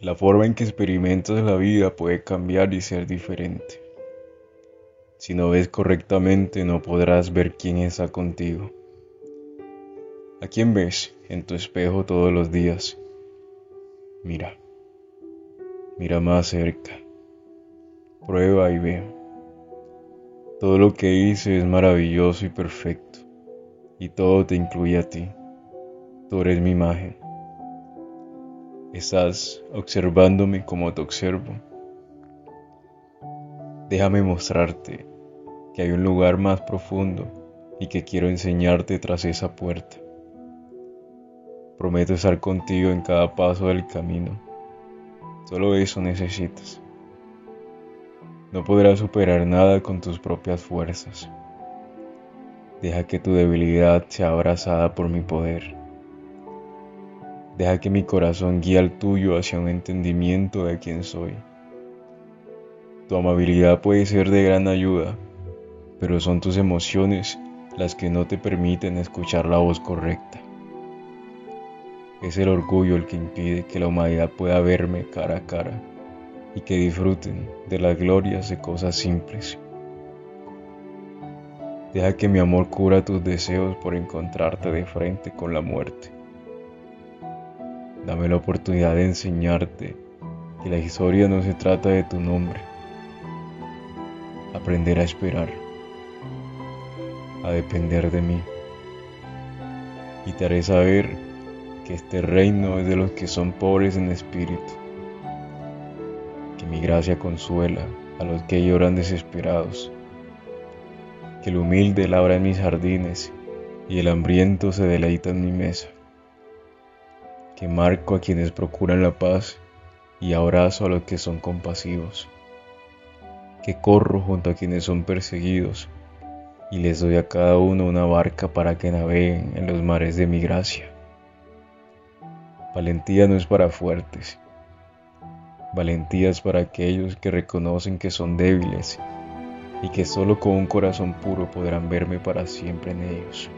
La forma en que experimentas la vida puede cambiar y ser diferente. Si no ves correctamente no podrás ver quién está contigo. ¿A quién ves en tu espejo todos los días? Mira, mira más cerca, prueba y ve. Todo lo que hice es maravilloso y perfecto, y todo te incluye a ti. Tú eres mi imagen. Estás observándome como te observo. Déjame mostrarte que hay un lugar más profundo y que quiero enseñarte tras esa puerta. Prometo estar contigo en cada paso del camino. Solo eso necesitas. No podrás superar nada con tus propias fuerzas. Deja que tu debilidad sea abrazada por mi poder. Deja que mi corazón guíe al tuyo hacia un entendimiento de quién soy. Tu amabilidad puede ser de gran ayuda, pero son tus emociones las que no te permiten escuchar la voz correcta. Es el orgullo el que impide que la humanidad pueda verme cara a cara y que disfruten de las glorias de cosas simples. Deja que mi amor cura tus deseos por encontrarte de frente con la muerte. Dame la oportunidad de enseñarte que la historia no se trata de tu nombre. Aprender a esperar, a depender de mí. Y te haré saber que este reino es de los que son pobres en espíritu. Que mi gracia consuela a los que lloran desesperados. Que el humilde labra en mis jardines y el hambriento se deleita en mi mesa que marco a quienes procuran la paz y abrazo a los que son compasivos, que corro junto a quienes son perseguidos y les doy a cada uno una barca para que naveguen en los mares de mi gracia. Valentía no es para fuertes, valentía es para aquellos que reconocen que son débiles y que solo con un corazón puro podrán verme para siempre en ellos.